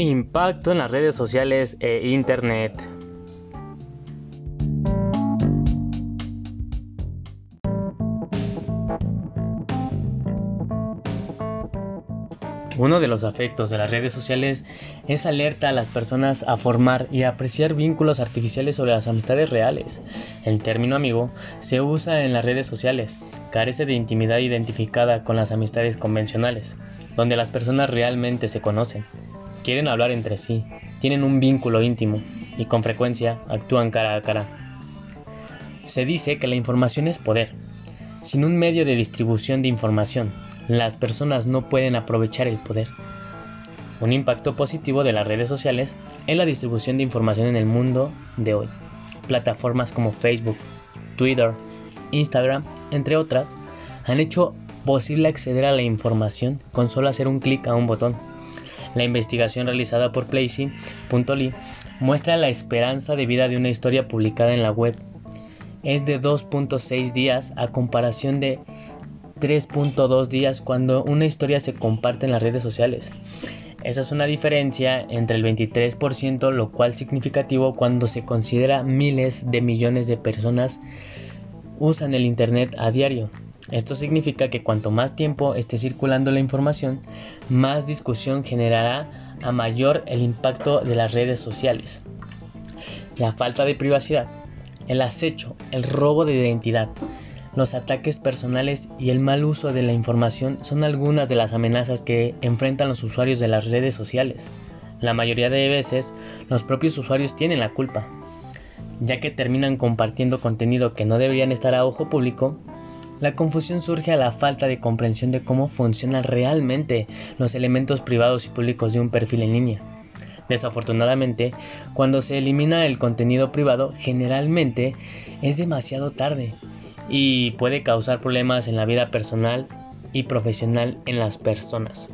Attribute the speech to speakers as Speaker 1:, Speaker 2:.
Speaker 1: Impacto en las redes sociales e Internet. Uno de los afectos de las redes sociales es alerta a las personas a formar y apreciar vínculos artificiales sobre las amistades reales. El término amigo se usa en las redes sociales, carece de intimidad identificada con las amistades convencionales, donde las personas realmente se conocen, quieren hablar entre sí, tienen un vínculo íntimo y con frecuencia actúan cara a cara. Se dice que la información es poder. Sin un medio de distribución de información, las personas no pueden aprovechar el poder. Un impacto positivo de las redes sociales es la distribución de información en el mundo de hoy. Plataformas como Facebook, Twitter, Instagram, entre otras, han hecho posible acceder a la información con solo hacer un clic a un botón. La investigación realizada por Placy.ly muestra la esperanza de vida de una historia publicada en la web. Es de 2.6 días a comparación de 3.2 días cuando una historia se comparte en las redes sociales. Esa es una diferencia entre el 23%, lo cual significativo cuando se considera miles de millones de personas usan el Internet a diario. Esto significa que cuanto más tiempo esté circulando la información, más discusión generará a mayor el impacto de las redes sociales. La falta de privacidad, el acecho, el robo de identidad, los ataques personales y el mal uso de la información son algunas de las amenazas que enfrentan los usuarios de las redes sociales. La mayoría de veces los propios usuarios tienen la culpa, ya que terminan compartiendo contenido que no deberían estar a ojo público. La confusión surge a la falta de comprensión de cómo funcionan realmente los elementos privados y públicos de un perfil en línea. Desafortunadamente, cuando se elimina el contenido privado, generalmente es demasiado tarde y puede causar problemas en la vida personal y profesional en las personas.